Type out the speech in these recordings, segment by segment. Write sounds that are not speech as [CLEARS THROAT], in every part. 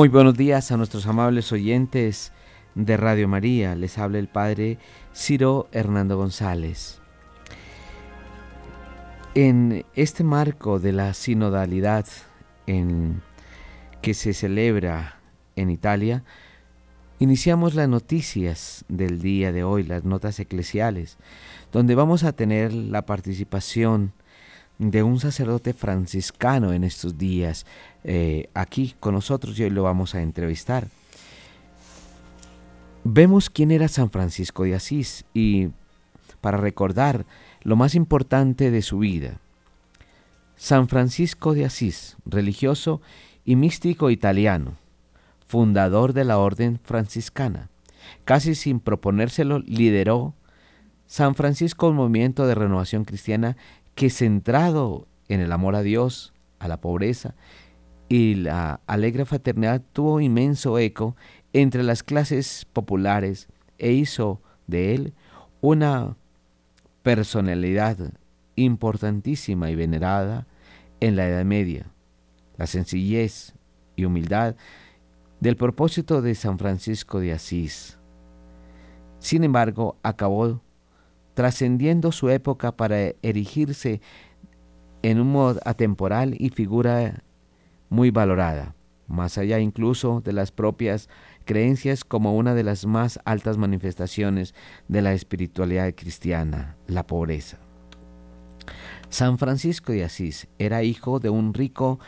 Muy buenos días a nuestros amables oyentes de Radio María. Les habla el Padre Ciro Hernando González. En este marco de la sinodalidad en que se celebra en Italia, iniciamos las noticias del día de hoy, las notas eclesiales, donde vamos a tener la participación de un sacerdote franciscano en estos días eh, aquí con nosotros y hoy lo vamos a entrevistar. Vemos quién era San Francisco de Asís y para recordar lo más importante de su vida. San Francisco de Asís, religioso y místico italiano, fundador de la orden franciscana. Casi sin proponérselo, lideró San Francisco un movimiento de renovación cristiana que centrado en el amor a Dios, a la pobreza y la alegre fraternidad tuvo inmenso eco entre las clases populares e hizo de él una personalidad importantísima y venerada en la Edad Media. La sencillez y humildad del propósito de San Francisco de Asís. Sin embargo, acabó trascendiendo su época para erigirse en un modo atemporal y figura muy valorada, más allá incluso de las propias creencias como una de las más altas manifestaciones de la espiritualidad cristiana, la pobreza. San Francisco de Asís era hijo de un rico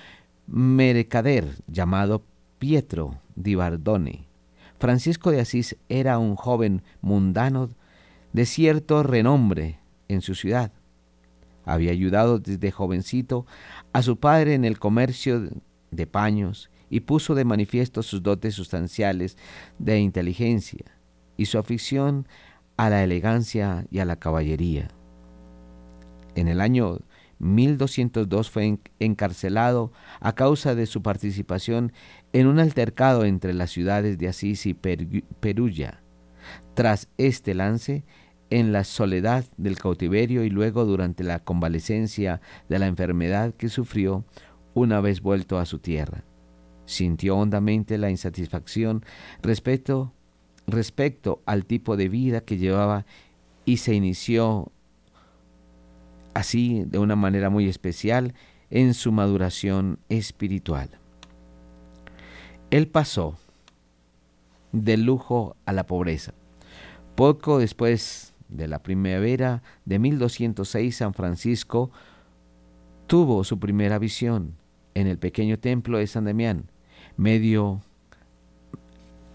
mercader llamado Pietro di Bardone. Francisco de Asís era un joven mundano de cierto renombre en su ciudad. Había ayudado desde jovencito a su padre en el comercio de paños y puso de manifiesto sus dotes sustanciales de inteligencia y su afición a la elegancia y a la caballería. En el año 1202 fue encarcelado a causa de su participación en un altercado entre las ciudades de Asís y Perugia. Tras este lance, en la soledad del cautiverio y luego durante la convalecencia de la enfermedad que sufrió, una vez vuelto a su tierra. Sintió hondamente la insatisfacción respecto, respecto al tipo de vida que llevaba y se inició así de una manera muy especial en su maduración espiritual. Él pasó del lujo a la pobreza. Poco después de la primavera de 1206, San Francisco tuvo su primera visión en el pequeño templo de San Damián, medio,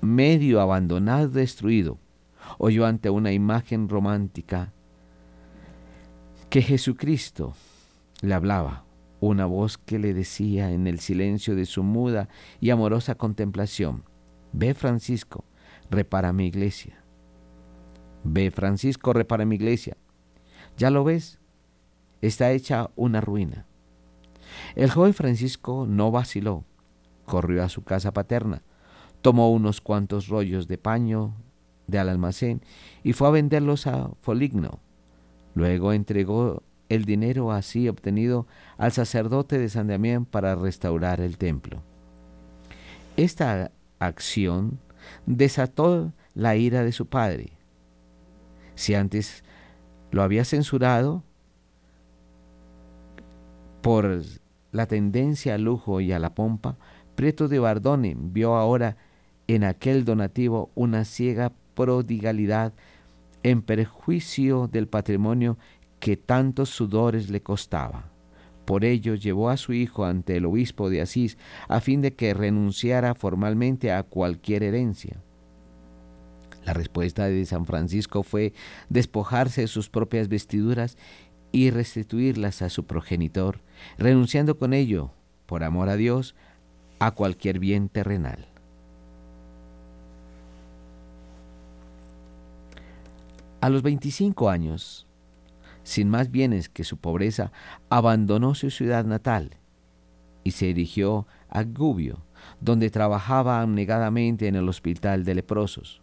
medio abandonado, destruido, oyó ante una imagen romántica que Jesucristo le hablaba, una voz que le decía en el silencio de su muda y amorosa contemplación, Ve Francisco, repara mi iglesia. Ve Francisco, repara mi iglesia. ¿Ya lo ves? Está hecha una ruina. El joven Francisco no vaciló, corrió a su casa paterna, tomó unos cuantos rollos de paño del almacén y fue a venderlos a Foligno. Luego entregó el dinero así obtenido al sacerdote de San Damián para restaurar el templo. Esta acción desató la ira de su padre. Si antes lo había censurado por la tendencia al lujo y a la pompa, Prieto de Bardone vio ahora en aquel donativo una ciega prodigalidad en perjuicio del patrimonio que tantos sudores le costaba. Por ello llevó a su hijo ante el obispo de Asís a fin de que renunciara formalmente a cualquier herencia. La respuesta de San Francisco fue despojarse de sus propias vestiduras y restituirlas a su progenitor, renunciando con ello, por amor a Dios, a cualquier bien terrenal. A los 25 años, sin más bienes que su pobreza, abandonó su ciudad natal y se dirigió a Gubbio, donde trabajaba abnegadamente en el hospital de leprosos.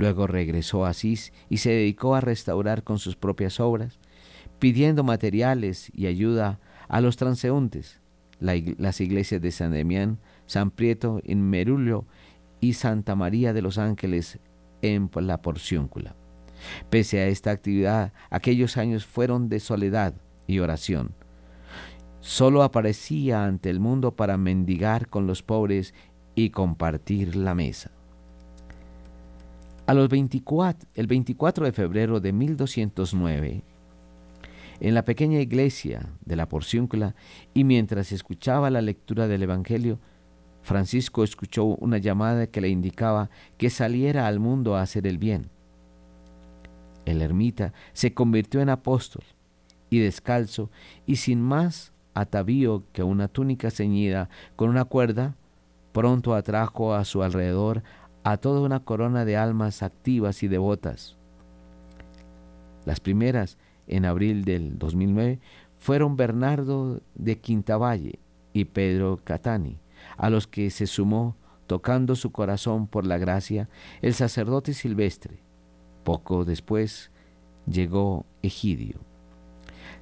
Luego regresó a Asís y se dedicó a restaurar con sus propias obras, pidiendo materiales y ayuda a los transeúntes, las iglesias de San Demián, San Prieto en Merulio y Santa María de los Ángeles en la Porciúncula. Pese a esta actividad, aquellos años fueron de soledad y oración. Solo aparecía ante el mundo para mendigar con los pobres y compartir la mesa. A los 24, el 24 de febrero de 1209, en la pequeña iglesia de la Porciúncula y mientras escuchaba la lectura del Evangelio, Francisco escuchó una llamada que le indicaba que saliera al mundo a hacer el bien. El ermita se convirtió en apóstol y descalzo y sin más atavío que una túnica ceñida con una cuerda, pronto atrajo a su alrededor a toda una corona de almas activas y devotas. Las primeras, en abril del 2009, fueron Bernardo de Quintavalle y Pedro Catani, a los que se sumó, tocando su corazón por la gracia, el sacerdote silvestre, poco después llegó Egidio.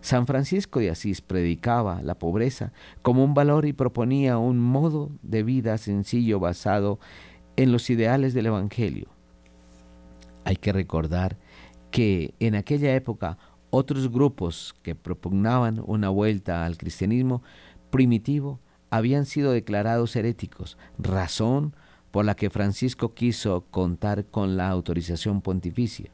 San Francisco de Asís predicaba la pobreza como un valor y proponía un modo de vida sencillo basado en los ideales del Evangelio. Hay que recordar que en aquella época otros grupos que propugnaban una vuelta al cristianismo primitivo habían sido declarados heréticos, razón por la que Francisco quiso contar con la autorización pontificia.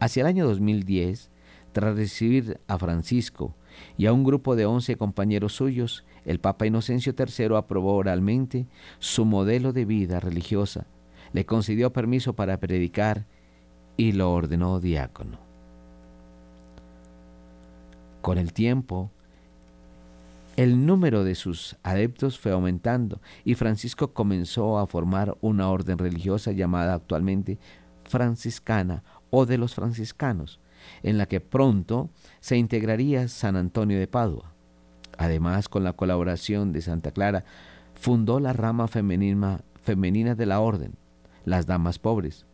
Hacia el año 2010, tras recibir a Francisco y a un grupo de 11 compañeros suyos, el Papa Inocencio III aprobó oralmente su modelo de vida religiosa, le concedió permiso para predicar y lo ordenó diácono. Con el tiempo, el número de sus adeptos fue aumentando y Francisco comenzó a formar una orden religiosa llamada actualmente franciscana o de los franciscanos, en la que pronto se integraría San Antonio de Padua. Además, con la colaboración de Santa Clara, fundó la rama femenina, de la orden, las Damas Pobres,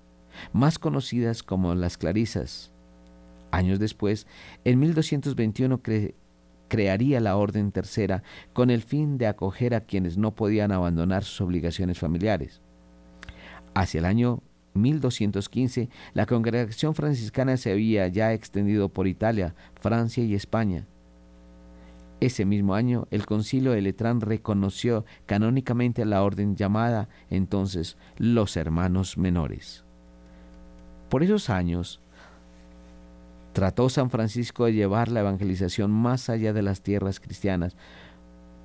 más conocidas como las Clarisas. Años después, en 1221 crearía la Orden Tercera con el fin de acoger a quienes no podían abandonar sus obligaciones familiares. Hacia el año 1215, la congregación franciscana se había ya extendido por Italia, Francia y España. Ese mismo año, el concilio de Letrán reconoció canónicamente a la orden llamada entonces los hermanos menores. Por esos años, Trató San Francisco de llevar la evangelización más allá de las tierras cristianas,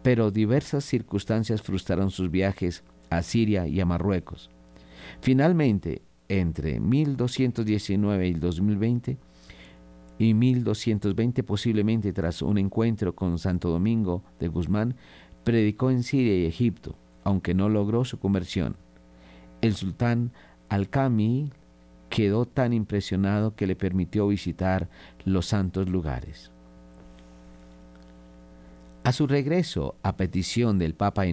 pero diversas circunstancias frustraron sus viajes a Siria y a Marruecos. Finalmente, entre 1219 y 2020, y 1220 posiblemente tras un encuentro con Santo Domingo de Guzmán, predicó en Siria y Egipto, aunque no logró su conversión. El sultán Al-Kami quedó tan impresionado que le permitió visitar los santos lugares. A su regreso, a petición del Papa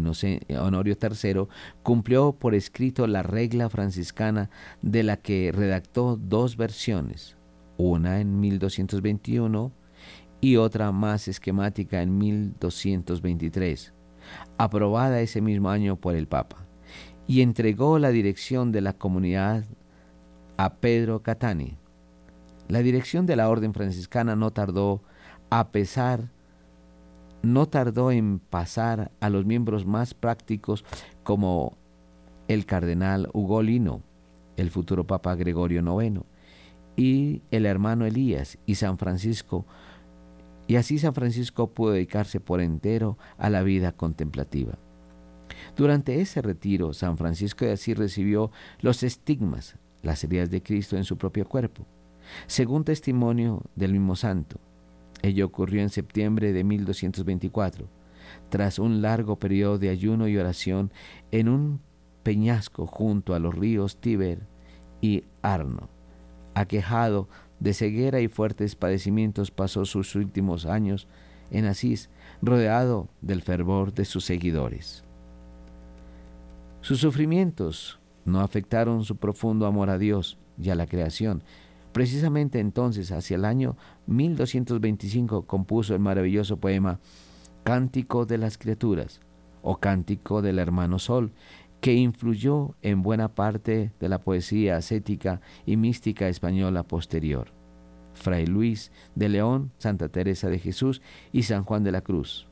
Honorio III, cumplió por escrito la regla franciscana de la que redactó dos versiones, una en 1221 y otra más esquemática en 1223, aprobada ese mismo año por el Papa, y entregó la dirección de la comunidad a Pedro Catani. La dirección de la orden franciscana no tardó a pesar no tardó en pasar a los miembros más prácticos como el cardenal Ugolino, el futuro Papa Gregorio IX, y el hermano Elías y San Francisco, y así San Francisco pudo dedicarse por entero a la vida contemplativa. Durante ese retiro, San Francisco de Asís recibió los estigmas, las heridas de Cristo en su propio cuerpo, según testimonio del mismo santo. Ello ocurrió en septiembre de 1224, tras un largo periodo de ayuno y oración en un peñasco junto a los ríos Tíber y Arno. Aquejado de ceguera y fuertes padecimientos, pasó sus últimos años en Asís, rodeado del fervor de sus seguidores. Sus sufrimientos no afectaron su profundo amor a Dios y a la creación. Precisamente entonces, hacia el año 1225, compuso el maravilloso poema Cántico de las Criaturas o Cántico del Hermano Sol, que influyó en buena parte de la poesía ascética y mística española posterior. Fray Luis de León, Santa Teresa de Jesús y San Juan de la Cruz.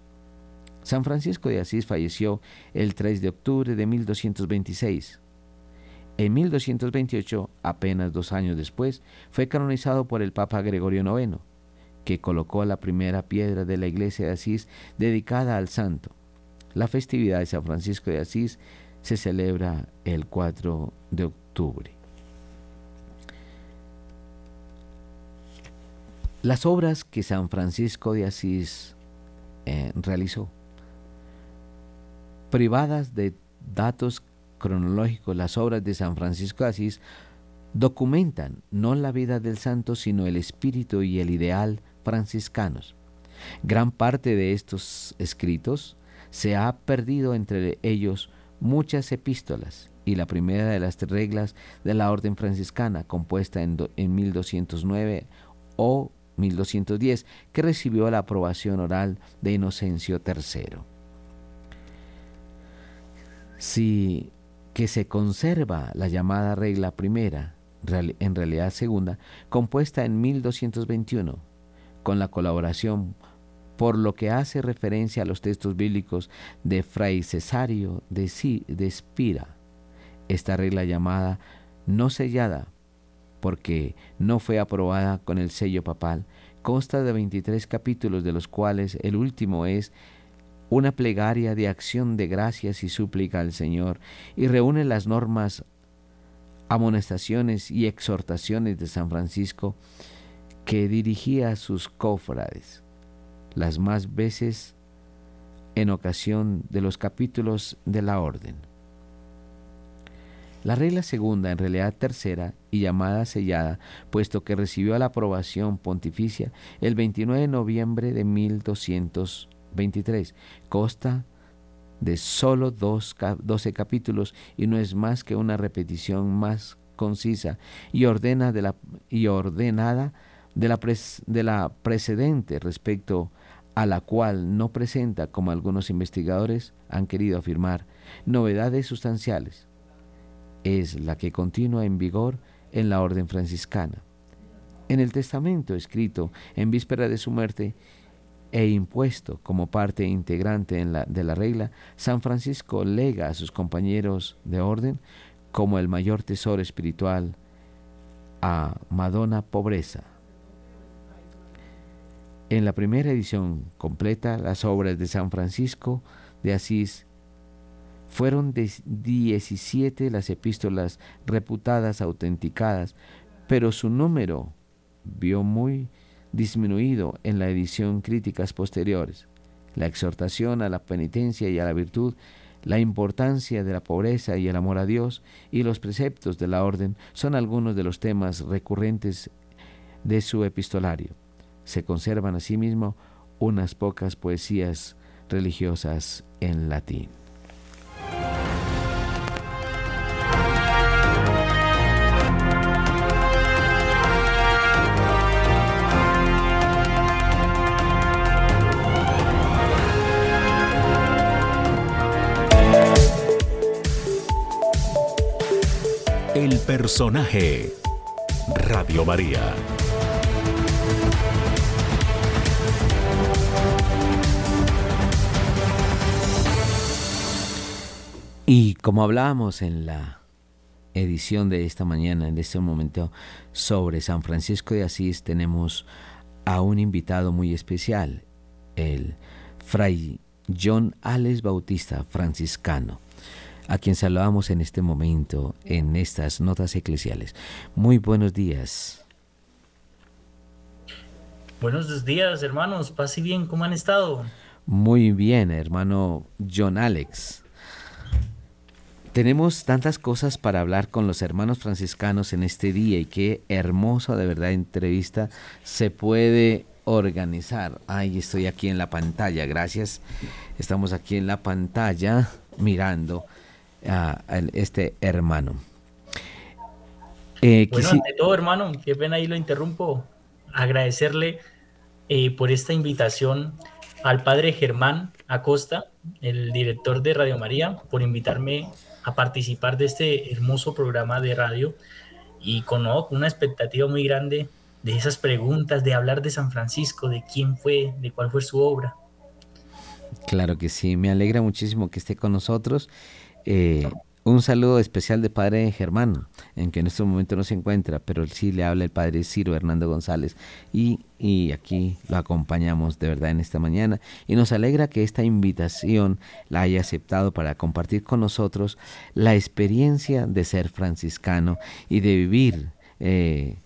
San Francisco de Asís falleció el 3 de octubre de 1226. En 1228, apenas dos años después, fue canonizado por el Papa Gregorio IX, que colocó la primera piedra de la iglesia de Asís dedicada al santo. La festividad de San Francisco de Asís se celebra el 4 de octubre. Las obras que San Francisco de Asís eh, realizó, privadas de datos cronológicos, las obras de San Francisco de Asís documentan no la vida del santo, sino el espíritu y el ideal franciscanos. Gran parte de estos escritos se ha perdido entre ellos muchas epístolas y la primera de las reglas de la orden franciscana, compuesta en, en 1209 o 1210, que recibió la aprobación oral de Inocencio III. Si que se conserva la llamada regla primera, en realidad segunda, compuesta en 1221, con la colaboración por lo que hace referencia a los textos bíblicos de Fray Cesario de, de Espira. Esta regla llamada no sellada, porque no fue aprobada con el sello papal, consta de 23 capítulos, de los cuales el último es una plegaria de acción de gracias y súplica al Señor, y reúne las normas, amonestaciones y exhortaciones de San Francisco que dirigía a sus cofrades las más veces en ocasión de los capítulos de la orden. La regla segunda, en realidad tercera y llamada sellada, puesto que recibió la aprobación pontificia el 29 de noviembre de 1223, consta de solo dos, 12 capítulos y no es más que una repetición más concisa y ordenada de la, de la precedente respecto a la cual no presenta, como algunos investigadores han querido afirmar, novedades sustanciales. Es la que continúa en vigor en la orden franciscana. En el testamento escrito en víspera de su muerte e impuesto como parte integrante de la regla, San Francisco lega a sus compañeros de orden como el mayor tesoro espiritual a Madonna Pobreza, en la primera edición completa, las obras de San Francisco de Asís fueron 17 las epístolas reputadas autenticadas, pero su número vio muy disminuido en la edición críticas posteriores. La exhortación a la penitencia y a la virtud, la importancia de la pobreza y el amor a Dios y los preceptos de la orden son algunos de los temas recurrentes de su epistolario se conservan asimismo unas pocas poesías religiosas en latín. Personaje. Radio María. Y como hablábamos en la edición de esta mañana, en este momento, sobre San Francisco de Asís, tenemos a un invitado muy especial, el fray John Alex Bautista, franciscano, a quien saludamos en este momento en estas notas eclesiales. Muy buenos días. Buenos días, hermanos. Paz y bien, ¿cómo han estado? Muy bien, hermano John Alex. Tenemos tantas cosas para hablar con los hermanos franciscanos en este día y qué hermosa de verdad entrevista se puede organizar. Ay, estoy aquí en la pantalla, gracias. Estamos aquí en la pantalla mirando a, este hermano. Eh, bueno, ante todo, hermano, qué pena ahí lo interrumpo. Agradecerle eh, por esta invitación al padre Germán Acosta, el director de Radio María, por invitarme a participar de este hermoso programa de radio y con una expectativa muy grande de esas preguntas, de hablar de San Francisco, de quién fue, de cuál fue su obra. Claro que sí, me alegra muchísimo que esté con nosotros. Eh, un saludo especial de padre Germán, en que en este momento no se encuentra, pero sí le habla el padre Ciro Hernando González y, y, aquí lo acompañamos de verdad en esta mañana y nos alegra que esta invitación la haya aceptado para compartir con nosotros la experiencia de ser franciscano y de vivir eh,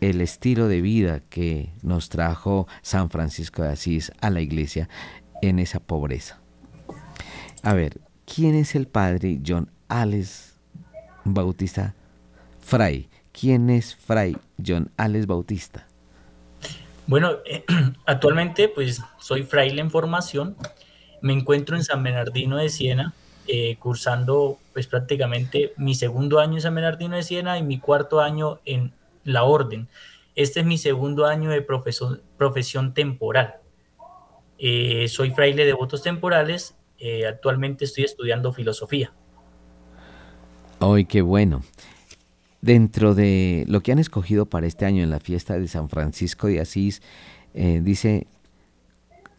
el estilo de vida que nos trajo San Francisco de Asís a la iglesia en esa pobreza. A ver, ¿quién es el padre John Alex Bautista Fray. ¿Quién es Fray John Alex Bautista? Bueno, [CLEARS THROAT] actualmente pues soy fraile en formación. Me encuentro en San Bernardino de Siena, eh, cursando pues prácticamente mi segundo año en San Bernardino de Siena y mi cuarto año en la orden. Este es mi segundo año de profesión, profesión temporal. Eh, soy fraile de votos temporales. Actualmente estoy estudiando filosofía. ¡Ay, qué bueno! Dentro de lo que han escogido para este año en la fiesta de San Francisco de Asís, eh, dice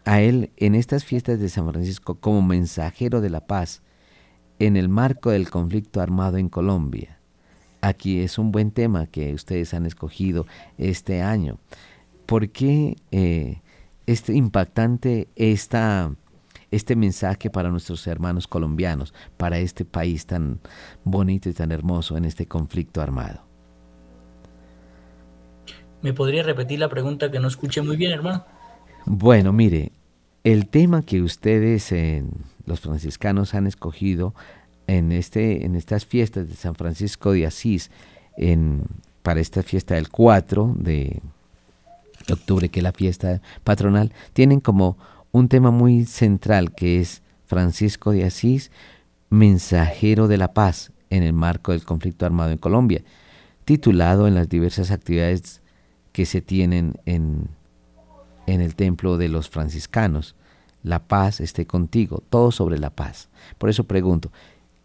a él en estas fiestas de San Francisco como mensajero de la paz en el marco del conflicto armado en Colombia. Aquí es un buen tema que ustedes han escogido este año. ¿Por qué eh, este impactante esta este mensaje para nuestros hermanos colombianos, para este país tan bonito y tan hermoso en este conflicto armado. ¿Me podría repetir la pregunta que no escuché muy bien, hermano? Bueno, mire, el tema que ustedes, los franciscanos, han escogido en, este, en estas fiestas de San Francisco de Asís, en, para esta fiesta del 4 de octubre, que es la fiesta patronal, tienen como un tema muy central que es Francisco de Asís, mensajero de la paz en el marco del conflicto armado en Colombia, titulado en las diversas actividades que se tienen en, en el templo de los franciscanos. La paz esté contigo, todo sobre la paz. Por eso pregunto,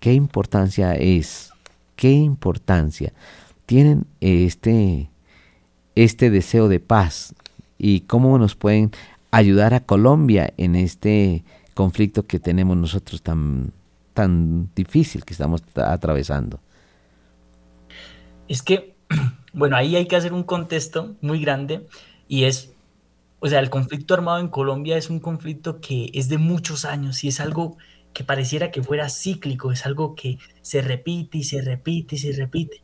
¿qué importancia es, qué importancia tienen este, este deseo de paz y cómo nos pueden ayudar a Colombia en este conflicto que tenemos nosotros tan, tan difícil que estamos atravesando? Es que, [CLEARS THROAT] bueno, ahí hay que hacer un contexto muy grande y es, o sea, el conflicto armado en Colombia es un conflicto que es de muchos años y es algo que pareciera que fuera cíclico, es algo que se repite y se repite y se repite.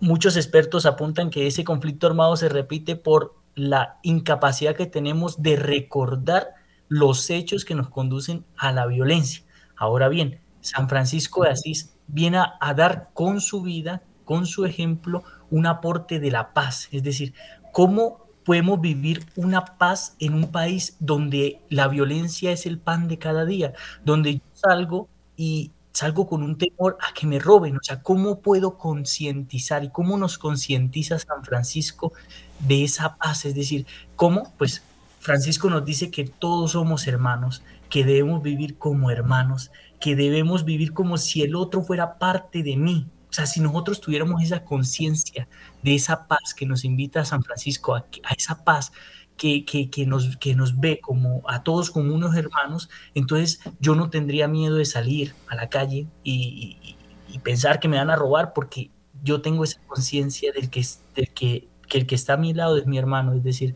Muchos expertos apuntan que ese conflicto armado se repite por la incapacidad que tenemos de recordar los hechos que nos conducen a la violencia. Ahora bien, San Francisco de Asís viene a, dar con su vida, con su ejemplo, un aporte de la paz, es decir, cómo podemos vivir una paz en un país donde la violencia es el pan de cada día, donde yo salgo y salgo con un temor a que me roben, o sea, ¿cómo puedo concientizar y cómo nos concientiza San Francisco de esa paz? Es decir, ¿cómo? Pues Francisco nos dice que todos somos hermanos, que debemos vivir como hermanos, que debemos vivir como si el otro fuera parte de mí, O sea, si nosotros tuviéramos esa conciencia de esa paz que nos invita San Francisco, a, esa paz que, que, nos, que nos ve como a todos como unos hermanos, entonces yo no tendría miedo de salir a la calle y, pensar que me van a robar porque yo tengo esa conciencia del, que, del que, que el que está a mi lado es mi hermano. Es decir,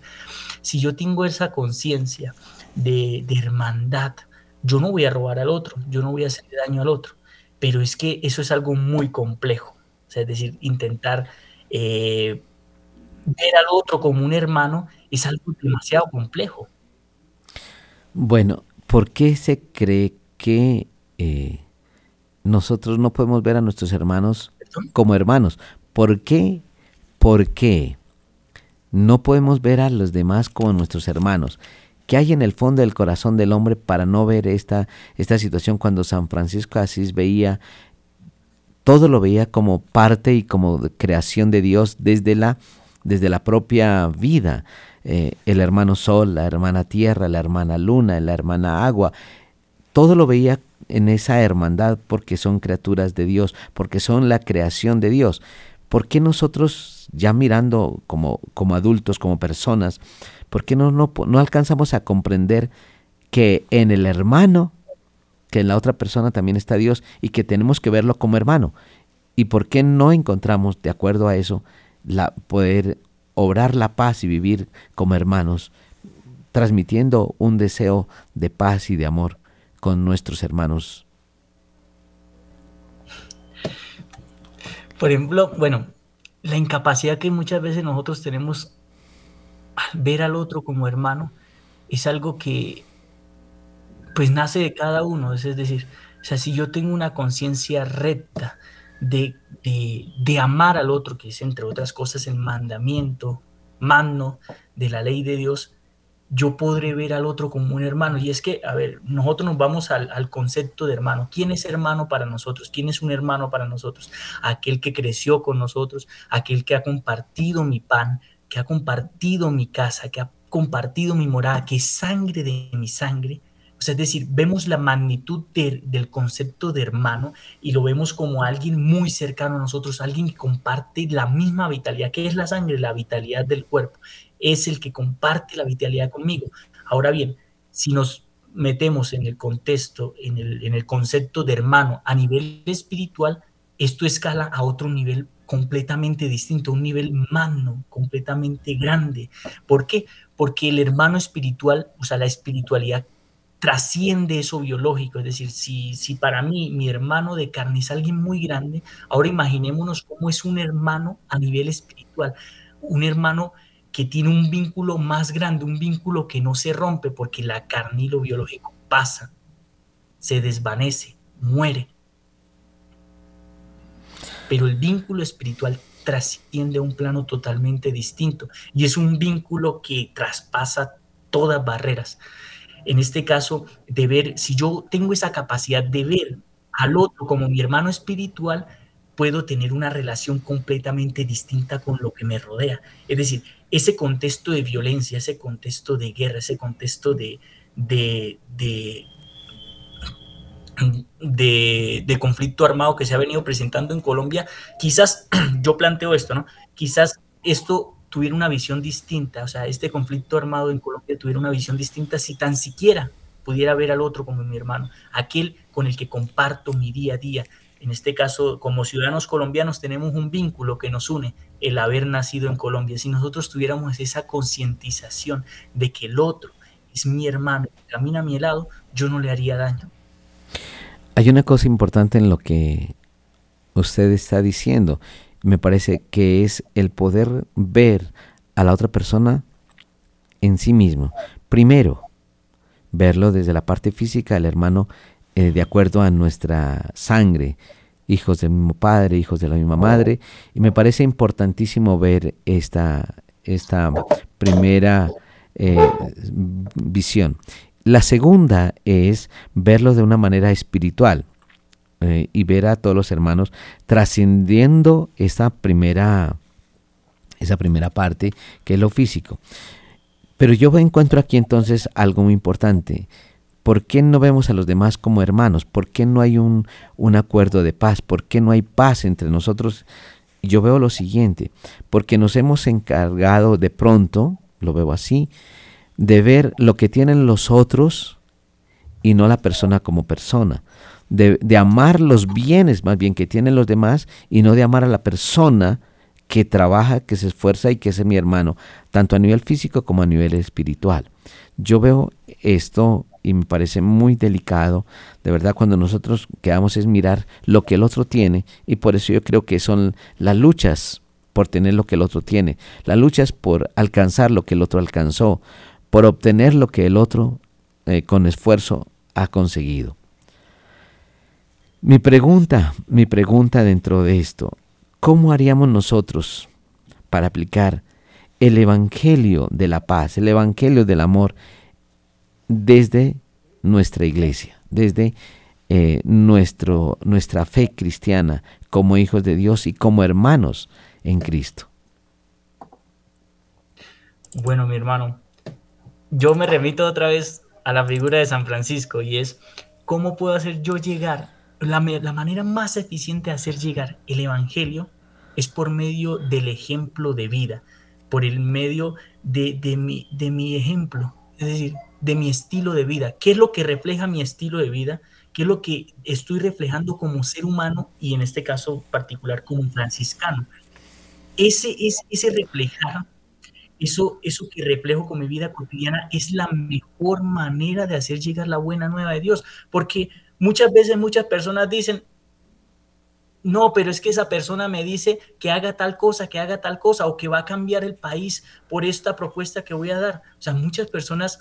si yo tengo esa conciencia de, hermandad, yo no voy a robar al otro, yo no voy a hacerle daño al otro pero es que eso es algo muy complejo. O es decir, intentar eh, ver al otro como un hermano es algo demasiado complejo. Bueno, ¿por qué se cree que eh, nosotros no podemos ver a nuestros hermanos como hermanos? ¿Por qué? ¿Por qué no podemos ver a los demás como nuestros hermanos? ¿Qué hay en el fondo del corazón del hombre para no ver esta, esta situación cuando San Francisco Asís veía, todo lo veía como parte y como creación de Dios desde la, desde la propia vida? Eh, el hermano sol, la hermana tierra, la hermana luna, la hermana agua, todo lo veía en esa hermandad porque son criaturas de Dios, porque son la creación de Dios. ¿Por qué nosotros, ya mirando como, como adultos, como personas, ¿Por qué no, no, no alcanzamos a comprender que en el hermano, que en la otra persona también está Dios y que tenemos que verlo como hermano? ¿Y por qué no encontramos, de acuerdo a eso, la, poder obrar la paz y vivir como hermanos, transmitiendo un deseo de paz y de amor con nuestros hermanos? Por ejemplo, bueno, la incapacidad que muchas veces nosotros tenemos ver al otro como hermano es algo que pues nace de cada uno, es decir, o sea, si yo tengo una conciencia recta de, de, amar al otro, que es entre otras cosas el mandamiento, mando de la ley de Dios, yo podré ver al otro como un hermano. Y es que, a ver, nosotros nos vamos al, al, concepto de hermano. ¿Quién es hermano para nosotros? ¿Quién es un hermano para nosotros? Aquel que creció con nosotros, aquel que ha compartido mi pan, que ha compartido mi casa, que ha compartido mi morada, que es sangre de mi sangre. Es decir, vemos la magnitud del concepto de hermano y lo vemos como alguien muy cercano a nosotros, alguien que comparte la misma vitalidad. que es la sangre? La vitalidad del cuerpo. Es el que comparte la vitalidad conmigo. Ahora bien, si nos metemos en el contexto, en el, en el concepto de hermano a nivel espiritual, esto escala a otro nivel completamente distinto, un nivel magno, completamente grande. ¿Por qué? Porque el hermano espiritual, o sea, la espiritualidad trasciende eso biológico. Es decir, si, si para mí mi hermano de carne es alguien muy grande, ahora imaginémonos cómo es un hermano a nivel espiritual. Un hermano que tiene un vínculo más grande, un vínculo que no se rompe porque la carne y lo biológico pasa, se desvanece, muere pero el vínculo espiritual trasciende a un plano totalmente distinto y es un vínculo que traspasa todas barreras. En este caso, de ver, si yo tengo esa capacidad de ver al otro como mi hermano espiritual, puedo tener una relación completamente distinta con lo que me rodea. Es decir, ese contexto de violencia, ese contexto de guerra, ese contexto de, de, de, conflicto armado que se ha venido presentando en Colombia, quizás [CLEARS THROAT] yo planteo esto, ¿no? Quizás esto tuviera una visión distinta, o sea, este conflicto armado en Colombia tuviera una visión distinta si tan siquiera pudiera ver al otro como mi hermano, aquel con el que comparto mi día a día. En este caso, como ciudadanos colombianos tenemos un vínculo que nos une, el haber nacido en Colombia. Si nosotros tuviéramos esa concientización de que el otro es mi hermano, camina a mi lado, yo no le haría daño. Hay una cosa importante en lo que usted está diciendo. Me parece que es el poder ver a la otra persona en sí mismo. Primero, verlo desde la parte física del hermano eh, de acuerdo a nuestra sangre, hijos del mismo padre, hijos de la misma madre. Y me parece importantísimo ver esta, esta primera eh, visión. La segunda es verlo de una manera espiritual eh, y ver a todos los hermanos trascendiendo esa primera, esa primera parte que es lo físico. Pero yo encuentro aquí entonces algo muy importante. ¿Por qué no vemos a los demás como hermanos? ¿Por qué no hay un, un acuerdo de paz? ¿Por qué no hay paz entre nosotros? Yo veo lo siguiente, porque nos hemos encargado de pronto, lo veo así, de ver lo que tienen los otros y no la persona como persona. De, de, amar los bienes más bien que tienen los demás y no de amar a la persona que trabaja, que se esfuerza y que es mi hermano, tanto a nivel físico como a nivel espiritual. Yo veo esto y me parece muy delicado, de verdad, cuando nosotros quedamos es mirar lo que el otro tiene y por eso yo creo que son las luchas por tener lo que el otro tiene, las luchas por alcanzar lo que el otro alcanzó, por obtener lo que el otro eh, con esfuerzo ha conseguido. Mi pregunta, mi pregunta dentro de esto, ¿cómo haríamos nosotros para aplicar el Evangelio de la paz, el Evangelio del amor desde nuestra iglesia, desde eh, nuestro, nuestra fe cristiana como hijos de Dios y como hermanos en Cristo? Bueno, mi hermano, yo me remito otra vez a la figura de San Francisco y es cómo puedo hacer yo llegar, la, la manera más eficiente de hacer llegar el Evangelio es por medio del ejemplo de vida, por el medio de, de, mi, de mi ejemplo, es decir, de mi estilo de vida. ¿Qué es lo que refleja mi estilo de vida? ¿Qué es lo que estoy reflejando como ser humano y en este caso particular como franciscano? Ese, es, ese reflejar eso, eso que reflejo con mi vida cotidiana es la mejor manera de hacer llegar la buena nueva de Dios. Porque muchas veces muchas personas dicen, no, pero es que esa persona me dice que haga tal cosa, que haga tal cosa, o que va a cambiar el país por esta propuesta que voy a dar. O sea, muchas personas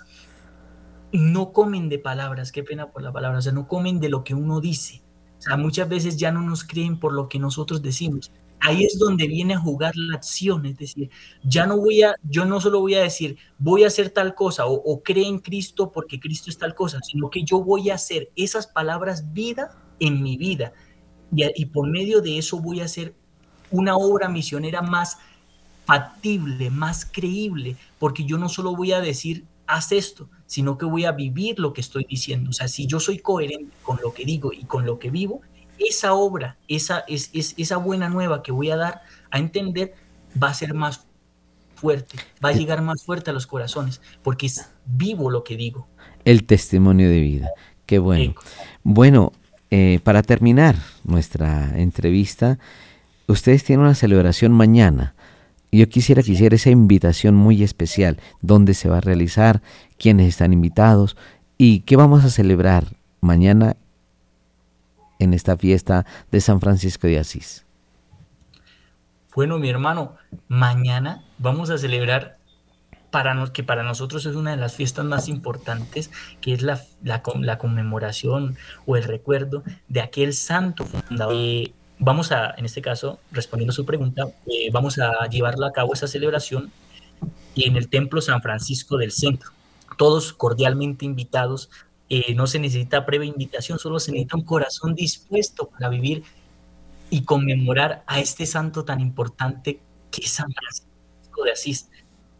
no comen de palabras, qué pena por la palabra, o sea, no comen de lo que uno dice. O sea, muchas veces ya no nos creen por lo que nosotros decimos ahí es donde viene a jugar la acción, es decir, ya no voy a, yo no solo voy a decir, voy a hacer tal cosa o, o cree en Cristo porque Cristo es tal cosa, sino que yo voy a hacer esas palabras vida en mi vida y, y por medio de eso voy a hacer una obra misionera más factible, más creíble, porque yo no solo voy a decir, haz esto, sino que voy a vivir lo que estoy diciendo. O sea, si yo soy coherente con lo que digo y con lo que vivo, esa obra, esa, es, esa buena nueva que voy a dar a entender va a ser más fuerte, va a llegar más fuerte a los corazones, porque es vivo lo que digo. El testimonio de vida. Qué bueno. Bueno, eh, para terminar nuestra entrevista, ustedes tienen una celebración mañana. Yo quisiera que hiciera esa invitación muy especial, dónde se va a realizar, quiénes están invitados y qué vamos a celebrar mañana en esta fiesta de San Francisco de Asís? Bueno, mi hermano, mañana vamos a celebrar para que para nosotros es una de las fiestas más importantes, que es la, la, conmemoración o el recuerdo de aquel santo fundador. Eh, vamos a, en este caso, respondiendo a su pregunta, eh, vamos a llevarla a cabo esa celebración en el Templo San Francisco del Centro. Todos cordialmente invitados eh, no se necesita previa invitación, solo se necesita un corazón dispuesto para vivir y conmemorar a este santo tan importante que es San Francisco de Asís.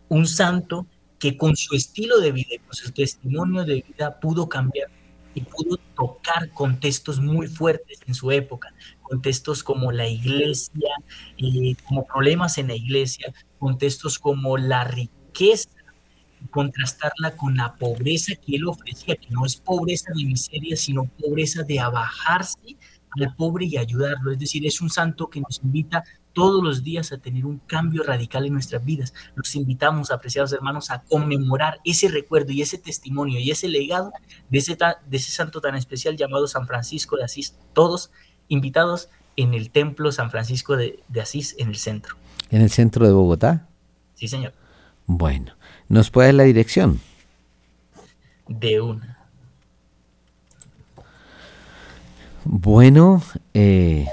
Un santo que con su estilo de vida con su testimonio de vida pudo cambiar y pudo tocar contextos muy fuertes en su época, contextos como la iglesia, eh, como problemas en la iglesia, contextos como la riqueza contrastarla con la pobreza que él ofrecía, que no es pobreza de miseria, sino pobreza de abajarse al pobre y ayudarlo. Es decir, es un santo que nos invita todos los días a tener un cambio radical en nuestras vidas. Los invitamos, apreciados hermanos, a conmemorar ese recuerdo y ese testimonio y ese legado de ese, de ese santo tan especial llamado San Francisco de Asís. Todos invitados en el templo San Francisco de, de Asís en el centro. ¿En el centro de Bogotá? Sí, señor. Bueno, ¿nos puede la dirección? De una. Bueno, eh,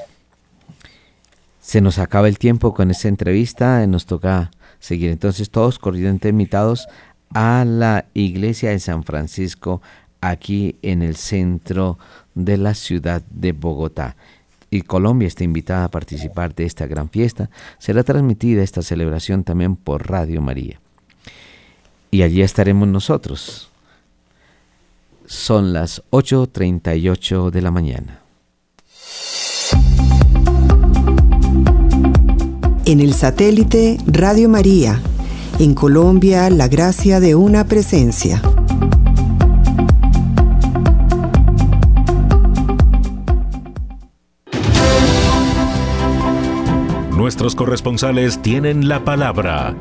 se nos acaba el tiempo con esta entrevista, nos toca seguir. Entonces todos cordialmente invitados a la iglesia de San Francisco aquí en el centro de la ciudad de Bogotá. Y Colombia está invitada a participar de esta gran fiesta. Será transmitida esta celebración también por Radio María y allí estaremos nosotros. Son las 8.38 de la mañana. En el satélite Radio María, en Colombia, la gracia de una presencia. Nuestros corresponsales tienen la palabra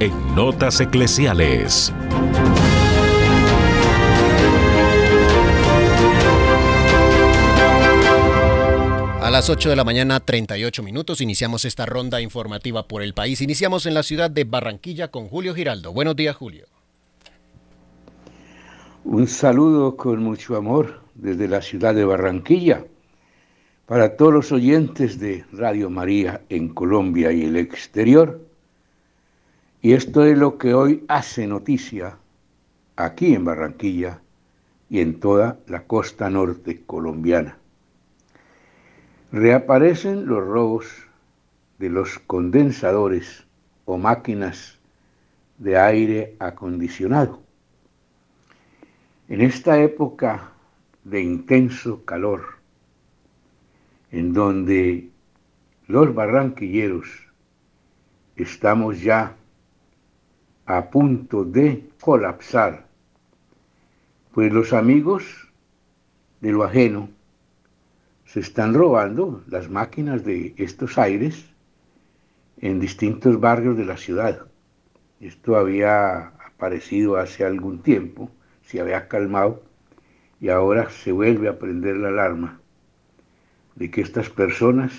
en Notas Eclesiales. A las 8 de la mañana, 38 minutos, iniciamos esta ronda informativa por el país. Iniciamos en la ciudad de Barranquilla con Julio Giraldo. Buenos días, Julio. Un saludo con mucho amor desde la ciudad de Barranquilla para todos los oyentes de Radio María en Colombia y el exterior. Y esto es lo que hoy hace noticia aquí en Barranquilla y en toda la costa norte colombiana reaparecen los robos de los condensadores o máquinas de aire acondicionado. En esta época de intenso calor, en donde los barranquilleros estamos ya a punto de colapsar, pues los amigos de lo ajeno se están robando las máquinas de estos aires en distintos barrios de la ciudad. Esto había aparecido hace algún tiempo, se había calmado y ahora se vuelve a prender la alarma de que estas personas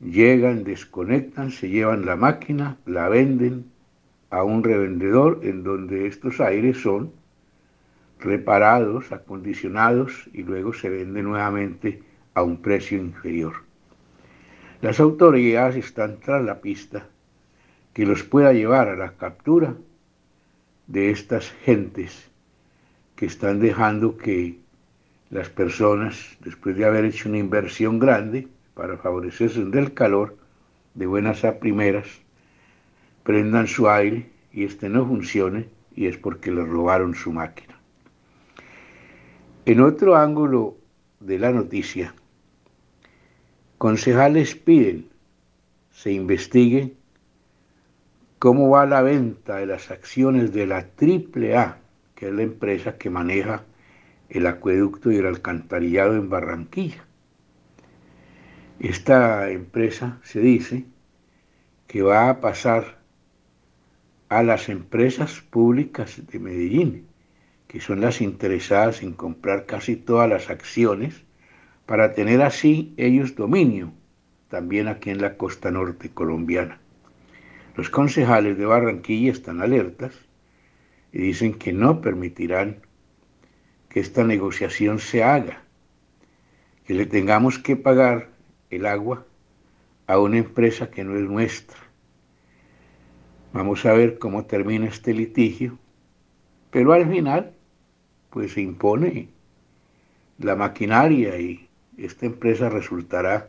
llegan, desconectan, se llevan la máquina, la venden a un revendedor en donde estos aires son reparados, acondicionados y luego se venden nuevamente a un precio inferior. Las autoridades están tras la pista que los pueda llevar a la captura de estas gentes que están dejando que las personas, después de haber hecho una inversión grande para favorecerse del calor, de buenas a primeras, prendan su aire y este no funcione y es porque les robaron su máquina. En otro ángulo de la noticia, concejales piden se investigue cómo va la venta de las acciones de la AAA, que es la empresa que maneja el acueducto y el alcantarillado en Barranquilla. Esta empresa se dice que va a pasar a las empresas públicas de Medellín, que son las interesadas en comprar casi todas las acciones para tener así ellos dominio también aquí en la costa norte colombiana. Los concejales de Barranquilla están alertas y dicen que no permitirán que esta negociación se haga, que le tengamos que pagar el agua a una empresa que no es nuestra. Vamos a ver cómo termina este litigio, pero al final pues se impone la maquinaria y esta empresa resultará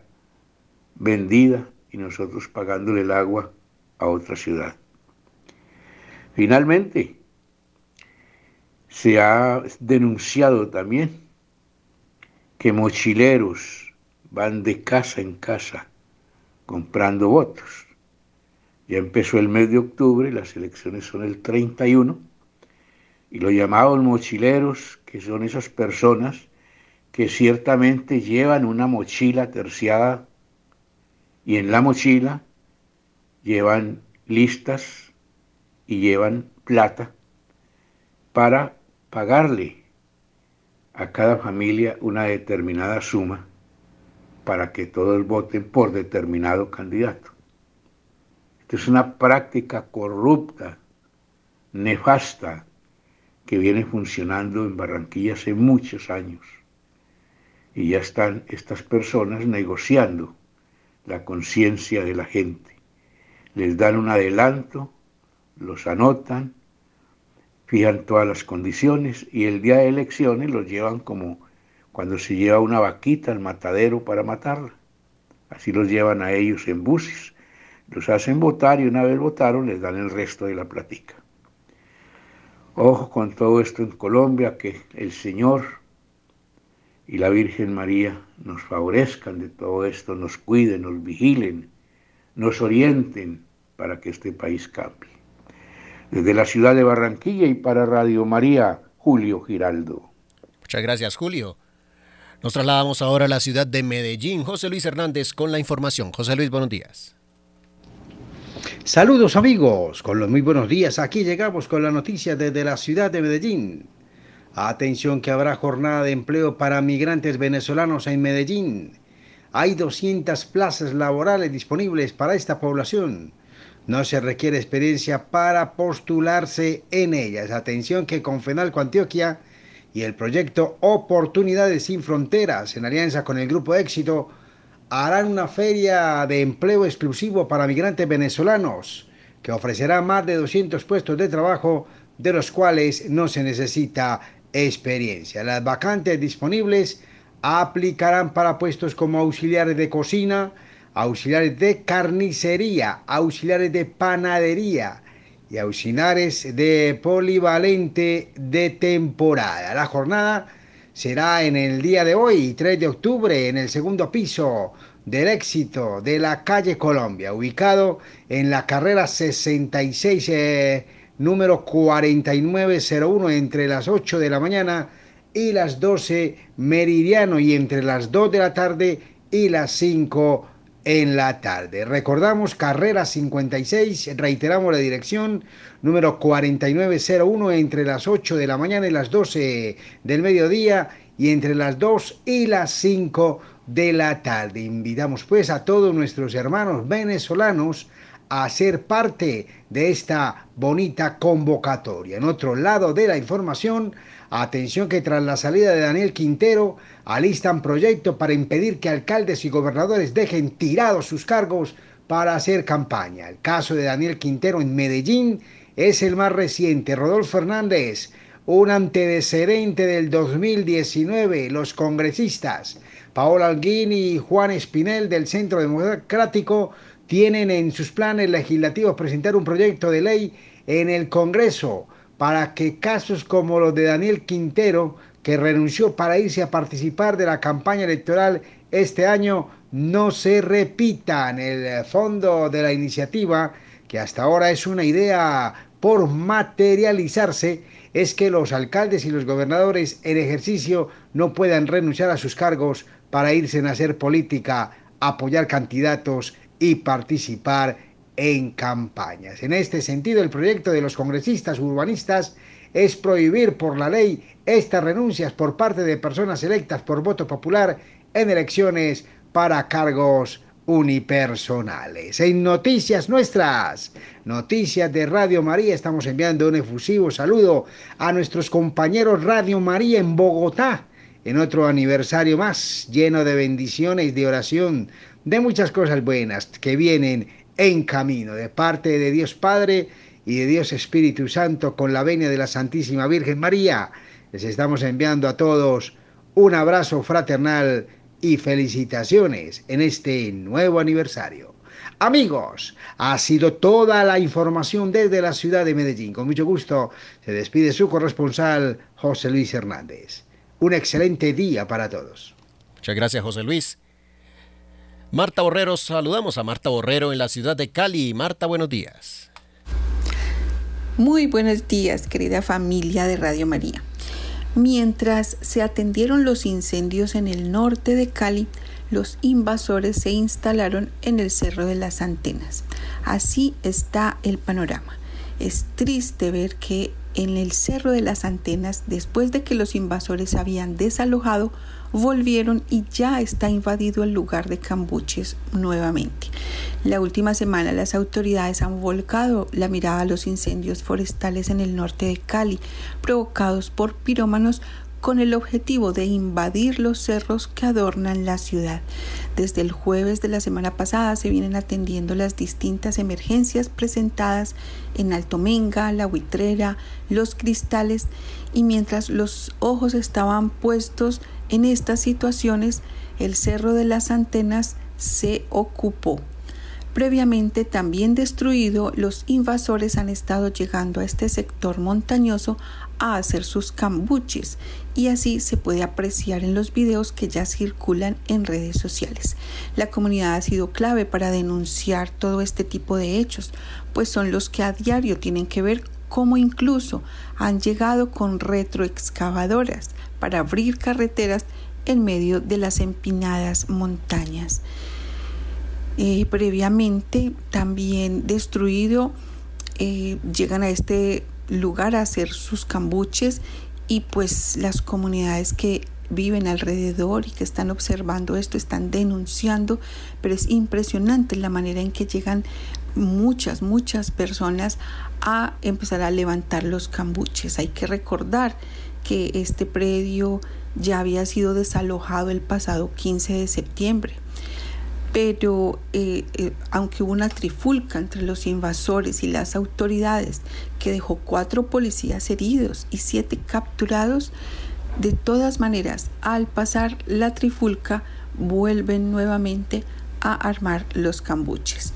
vendida y nosotros pagándole el agua a otra ciudad. Finalmente, se ha denunciado también que mochileros van de casa en casa comprando votos. Ya empezó el mes de octubre, las elecciones son el 31, y los llamados mochileros, que son esas personas que ciertamente llevan una mochila terciada y en la mochila llevan listas y llevan plata para pagarle a cada familia una determinada suma para que todos voten por determinado candidato. Es una práctica corrupta, nefasta, que viene funcionando en Barranquilla hace muchos años y ya están estas personas negociando la conciencia de la gente. Les dan un adelanto, los anotan, fijan todas las condiciones y el día de elecciones los llevan como cuando se lleva una vaquita al matadero para matarla. Así los llevan a ellos en buses, los hacen votar y una vez votaron les dan el resto de la platica. Ojo con todo esto en Colombia, que el Señor y la Virgen María nos favorezcan de todo esto, nos cuiden, nos vigilen, nos orienten para que este país cambie. Desde la ciudad de Barranquilla y para Radio María, Julio Giraldo. Muchas gracias, Julio. Nos trasladamos ahora a la ciudad de Medellín. José Luis Hernández con la información. José Luis, buenos días. Saludos amigos, con los muy buenos días. Aquí llegamos con la noticia desde la ciudad de Medellín. Atención que habrá jornada de empleo para migrantes venezolanos en Medellín. Hay 200 plazas laborales disponibles para esta población. No se requiere experiencia para postularse en ellas. Atención que con Fenalco Antioquia y el proyecto Oportunidades sin Fronteras, en alianza con el Grupo Éxito, harán una feria de empleo exclusivo para migrantes venezolanos, que ofrecerá más de 200 puestos de trabajo, de los cuales no se necesita experiencia. Las vacantes disponibles aplicarán para puestos como auxiliares de cocina, auxiliares de carnicería, auxiliares de panadería y auxiliares de polivalente de temporada. La jornada será en el día de hoy, 3 de octubre, en el segundo piso del éxito de la calle Colombia, ubicado en la carrera 66, eh, número 4901, entre las 8 de la mañana y las 12 meridiano y entre las 2 de la tarde y las 5 en la tarde. Recordamos carrera 56, reiteramos la dirección número 4901 entre las 8 de la mañana y las 12 del mediodía y entre las 2 y las 5 de la tarde. Invitamos pues a todos nuestros hermanos venezolanos a ser parte de esta bonita convocatoria. En otro lado de la información, atención que tras la salida de Daniel Quintero, alistan proyecto para impedir que alcaldes y gobernadores dejen tirados sus cargos para hacer campaña. El caso de Daniel Quintero en Medellín es el más reciente. Rodolfo Fernández, un antecedente del 2019, los congresistas Paola Alguín y Juan Espinel del Centro Democrático tienen en sus planes legislativos presentar un proyecto de ley en el Congreso para que casos como los de Daniel Quintero, que renunció para irse a participar de la campaña electoral este año, no se repitan. El fondo de la iniciativa, que hasta ahora es una idea por materializarse, es que los alcaldes y los gobernadores en ejercicio no puedan renunciar a sus cargos para irse a hacer política, apoyar candidatos y participar en campañas. En este sentido, el proyecto de los congresistas urbanistas es prohibir por la ley estas renuncias por parte de personas electas por voto popular en elecciones para cargos unipersonales. En noticias nuestras, noticias de Radio María, estamos enviando un efusivo saludo a nuestros compañeros Radio María en Bogotá, en otro aniversario más, lleno de bendiciones, de oración, de muchas cosas buenas que vienen en camino, de parte de Dios Padre y de Dios Espíritu Santo, con la venia de la Santísima Virgen María. Les estamos enviando a todos un abrazo fraternal y felicitaciones en este nuevo aniversario. Amigos, ha sido toda la información desde la ciudad de Medellín. Con mucho gusto se despide su corresponsal José Luis Hernández. Un excelente día para todos. Muchas gracias José Luis. Marta Borrero, saludamos a Marta Borrero en la ciudad de Cali. Marta, buenos días. Muy buenos días, querida familia de Radio María. Mientras se atendieron los incendios en el norte de Cali, los invasores se instalaron en el Cerro de las Antenas. Así está el panorama. Es triste ver que en el Cerro de las Antenas, después de que los invasores habían desalojado, volvieron y ya está invadido el lugar de Cambuches nuevamente. La última semana las autoridades han volcado la mirada a los incendios forestales en el norte de Cali, provocados por pirómanos con el objetivo de invadir los cerros que adornan la ciudad. Desde el jueves de la semana pasada se vienen atendiendo las distintas emergencias presentadas en Altomenga, La Huitrera, Los Cristales y mientras los ojos estaban puestos en estas situaciones, el Cerro de las Antenas se ocupó. Previamente también destruido, los invasores han estado llegando a este sector montañoso a hacer sus cambuches y así se puede apreciar en los videos que ya circulan en redes sociales. La comunidad ha sido clave para denunciar todo este tipo de hechos, pues son los que a diario tienen que ver cómo incluso han llegado con retroexcavadoras para abrir carreteras en medio de las empinadas montañas. Eh, previamente también destruido, eh, llegan a este lugar a hacer sus cambuches y pues las comunidades que viven alrededor y que están observando esto están denunciando, pero es impresionante la manera en que llegan muchas, muchas personas a empezar a levantar los cambuches. Hay que recordar que este predio ya había sido desalojado el pasado 15 de septiembre pero eh, eh, aunque hubo una trifulca entre los invasores y las autoridades que dejó cuatro policías heridos y siete capturados, de todas maneras, al pasar la trifulca, vuelven nuevamente a armar los cambuches.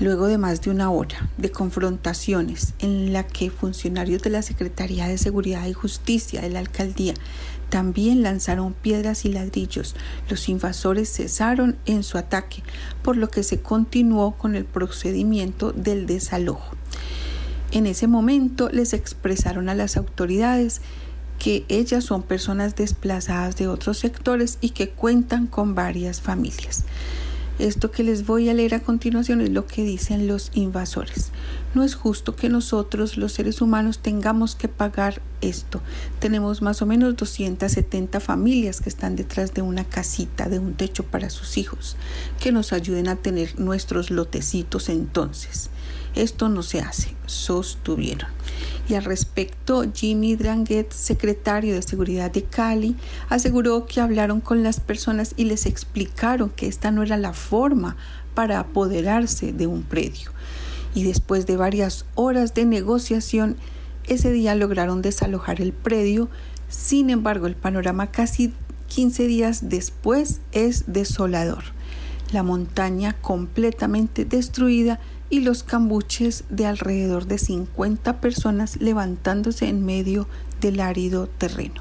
Luego de más de una hora de confrontaciones en la que funcionarios de la Secretaría de Seguridad y Justicia de la Alcaldía también lanzaron piedras y ladrillos. Los invasores cesaron en su ataque, por lo que se continuó con el procedimiento del desalojo. En ese momento les expresaron a las autoridades que ellas son personas desplazadas de otros sectores y que cuentan con varias familias. Esto que les voy a leer a continuación es lo que dicen los invasores. No es justo que nosotros, los seres humanos, tengamos que pagar esto. Tenemos más o menos 270 familias que están detrás de una casita, de un techo para sus hijos, que nos ayuden a tener nuestros lotecitos entonces. Esto no se hace, sostuvieron. Y al respecto, Jimmy Dranguet, secretario de Seguridad de Cali, aseguró que hablaron con las personas y les explicaron que esta no era la forma para apoderarse de un predio. Y después de varias horas de negociación, ese día lograron desalojar el predio. Sin embargo, el panorama casi 15 días después es desolador. La montaña completamente destruida y los cambuches de alrededor de 50 personas levantándose en medio del árido terreno.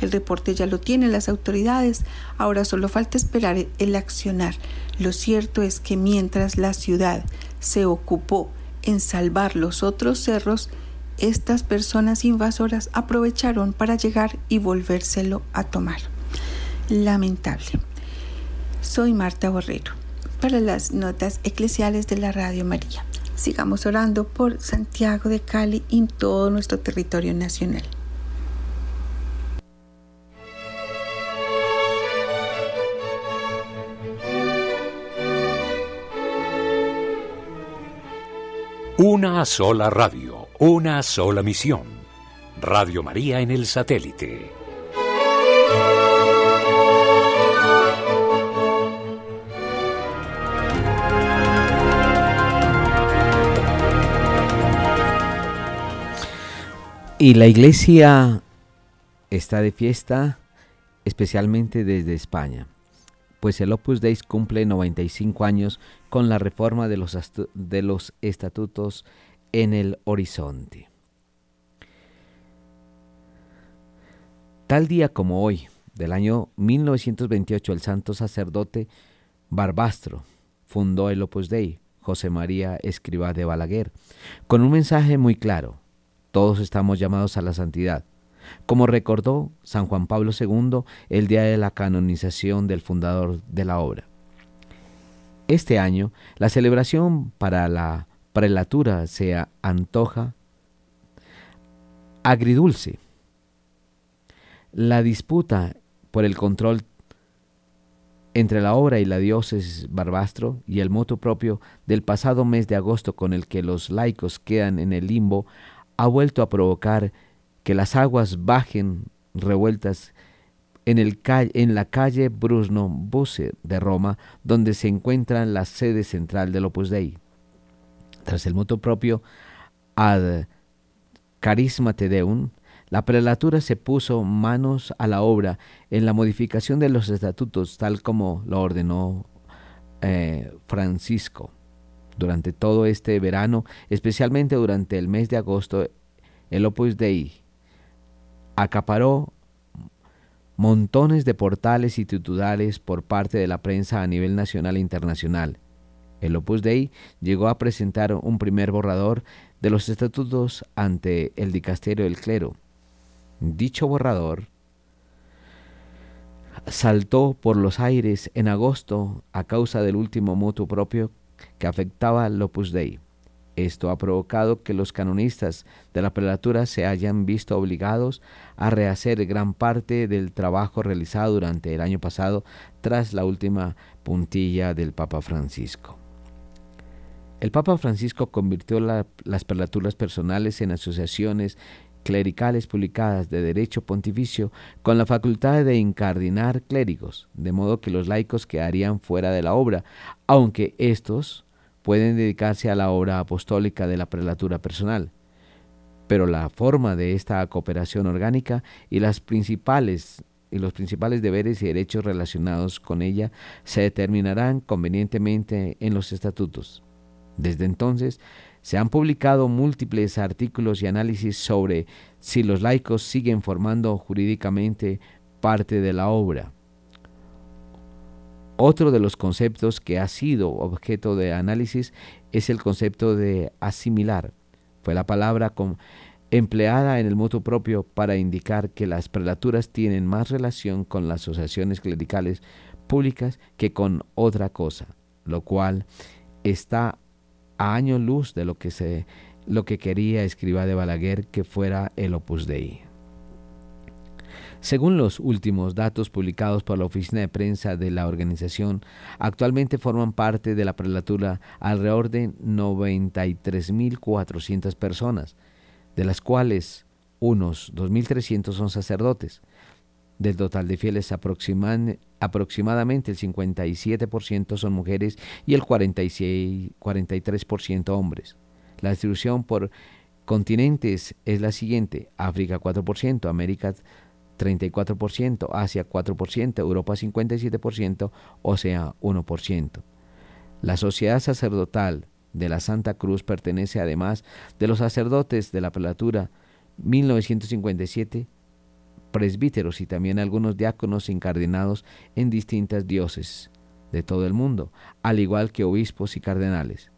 El reporte ya lo tienen las autoridades, ahora solo falta esperar el accionar. Lo cierto es que mientras la ciudad se ocupó en salvar los otros cerros, estas personas invasoras aprovecharon para llegar y volvérselo a tomar. Lamentable. Soy Marta Borrero para las notas eclesiales de la Radio María. Sigamos orando por Santiago de Cali y todo nuestro territorio nacional. Una sola radio, una sola misión. Radio María en el satélite Y la iglesia está de fiesta especialmente desde España, pues el Opus Dei cumple 95 años con la reforma de los, de los estatutos en el horizonte. Tal día como hoy, del año 1928, el santo sacerdote Barbastro fundó el Opus Dei, José María Escribá de Balaguer, con un mensaje muy claro todos estamos llamados a la santidad. Como recordó San Juan Pablo II el día de la canonización del fundador de la obra. Este año, la celebración para la prelatura se antoja agridulce. La disputa por el control entre la obra y la diócesis Barbastro y el moto propio del pasado mes de agosto con el que los laicos quedan en el limbo ha vuelto a provocar que las aguas bajen revueltas en, el en la calle Brusno Busse de Roma, donde se encuentra la sede central del Opus Dei. Tras el moto propio ad Carisma Tedeum, la prelatura se puso manos a la obra en la modificación de los estatutos tal como lo ordenó eh, Francisco Durante todo este verano, especialmente durante el mes de agosto, el Opus Dei acaparó montones de portales y titulares por parte de la prensa a nivel nacional e internacional. El Opus Dei llegó a presentar un primer borrador de los estatutos ante el dicasterio del clero. Dicho borrador saltó por los aires en agosto a causa del último mutuo propio que afectaba al Opus Dei. Esto ha provocado que los canonistas de la prelatura se hayan visto obligados a rehacer gran parte del trabajo realizado durante el año pasado tras la última puntilla del Papa Francisco. El Papa Francisco convirtió las prelaturas personales en asociaciones clericales publicadas de derecho pontificio con la facultad de incardinar clérigos, de modo que los laicos quedarían fuera de la obra, aunque estos pueden dedicarse a la obra apostólica de la prelatura personal. Pero la forma de esta cooperación orgánica y las principales y los principales deberes y derechos relacionados con ella se determinarán convenientemente en los estatutos. Desde entonces, se han publicado múltiples artículos y análisis sobre si los laicos siguen formando jurídicamente parte de la obra. Otro de los conceptos que ha sido objeto de análisis es el concepto de asimilar. Fue la palabra empleada en el mutuo propio para indicar que las prelaturas tienen más relación con las asociaciones clericales públicas que con otra cosa, lo cual está a año luz de lo que, se, lo que quería Escriba de Balaguer que fuera el Opus Dei. Según los últimos datos publicados por la oficina de prensa de la organización, actualmente forman parte de la prelatura alrededor de 93.400 personas, de las cuales unos 2.300 son sacerdotes. Del total de fieles aproximadamente el 57% son mujeres y el 46, 43% hombres. La distribución por continentes es la siguiente. África 4%, América 34%, Asia 4%, Europa 57%, Oceanía 1%. La sociedad sacerdotal de la Santa Cruz pertenece además de los sacerdotes de la prelatura 1957 presbíteros y también algunos diáconos incardinados en distintas dioses de todo el mundo, al igual que obispos y cardenales.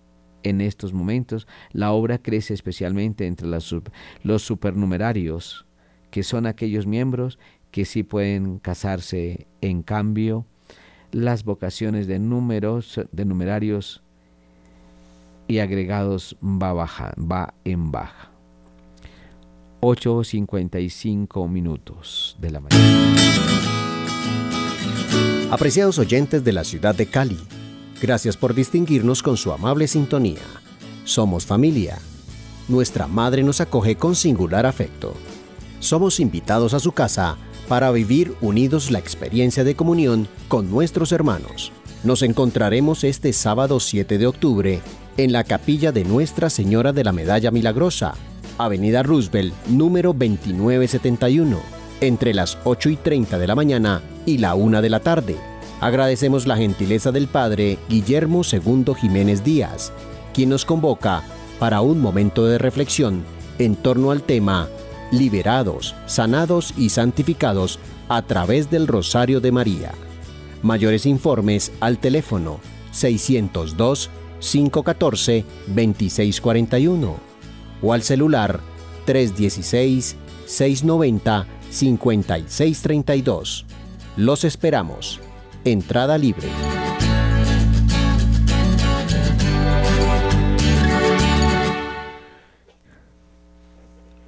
En estos momentos la obra crece especialmente entre los supernumerarios, que son aquellos miembros que sí pueden casarse. En cambio, las vocaciones de números, de numerarios y agregados va, baja, va en baja. 8.55 minutos de la mañana. Apreciados oyentes de la ciudad de Cali, gracias por distinguirnos con su amable sintonía. Somos familia. Nuestra madre nos acoge con singular afecto. Somos invitados a su casa para vivir unidos la experiencia de comunión con nuestros hermanos. Nos encontraremos este sábado 7 de octubre en la capilla de Nuestra Señora de la Medalla Milagrosa, Avenida Roosevelt, número 2971, entre las 8 y 30 de la mañana y la 1 de la tarde. Agradecemos la gentileza del Padre Guillermo II Jiménez Díaz, quien nos convoca para un momento de reflexión en torno al tema Liberados, sanados y santificados a través del Rosario de María. Mayores informes al teléfono 602 514 2641 o al celular 316-690-5632. Los esperamos. Entrada libre.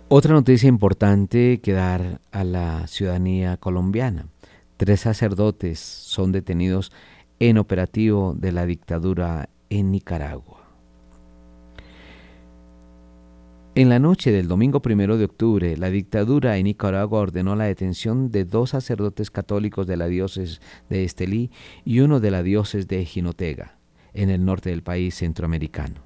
Otra noticia importante que dar a la ciudadanía colombiana. Tres sacerdotes son detenidos en operativo de la dictadura en Nicaragua. En la noche del domingo primero de octubre, la dictadura en Nicaragua ordenó la detención de dos sacerdotes católicos de la diócesis de Estelí y uno de la diócesis de Jinotega, en el norte del país centroamericano.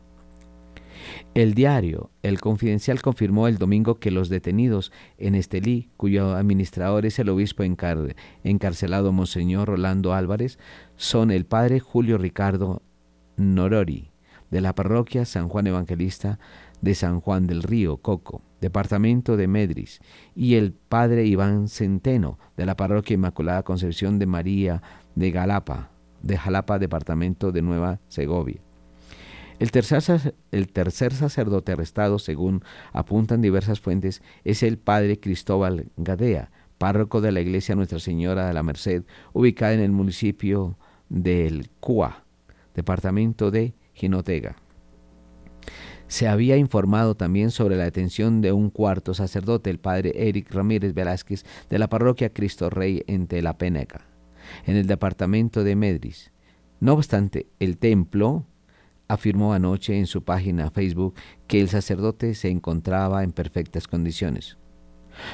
El diario El Confidencial confirmó el domingo que los detenidos en Estelí, cuyo administrador es el obispo encarcelado Monseñor Rolando Álvarez, son el padre Julio Ricardo Norori, de la parroquia San Juan Evangelista de San Juan del Río, Coco, departamento de Medris, y el padre Iván Centeno, de la parroquia Inmaculada Concepción de María de Galapa, de Jalapa, departamento de Nueva Segovia. El tercer, sacerdote arrestado, según apuntan diversas fuentes, es el padre Cristóbal Gadea, párroco de la iglesia Nuestra Señora de la Merced, ubicada en el municipio del Cua, departamento de Jinotega. Se había informado también sobre la detención de un cuarto sacerdote, el padre Eric Ramírez Velázquez, de la parroquia Cristo Rey en Telapeneca, en el departamento de Medris. No obstante, el templo afirmó anoche en su página Facebook que el sacerdote se encontraba en perfectas condiciones.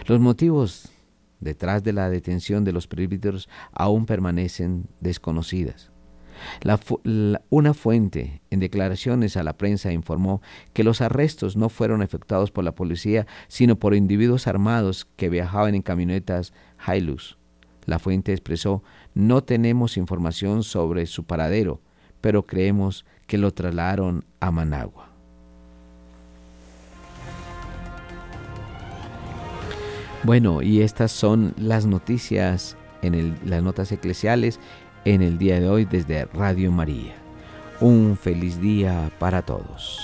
Los motivos detrás de la detención de los presbíteros aún permanecen desconocidas una fuente en declaraciones a la prensa informó que los arrestos no fueron efectuados por la policía, sino por individuos armados que viajaban en camionetas Hilux. La fuente expresó, no tenemos información sobre su paradero, pero creemos que lo trasladaron a Managua. Bueno, y estas son las noticias en las notas eclesiales en el día de hoy desde Radio María. Un feliz día para todos.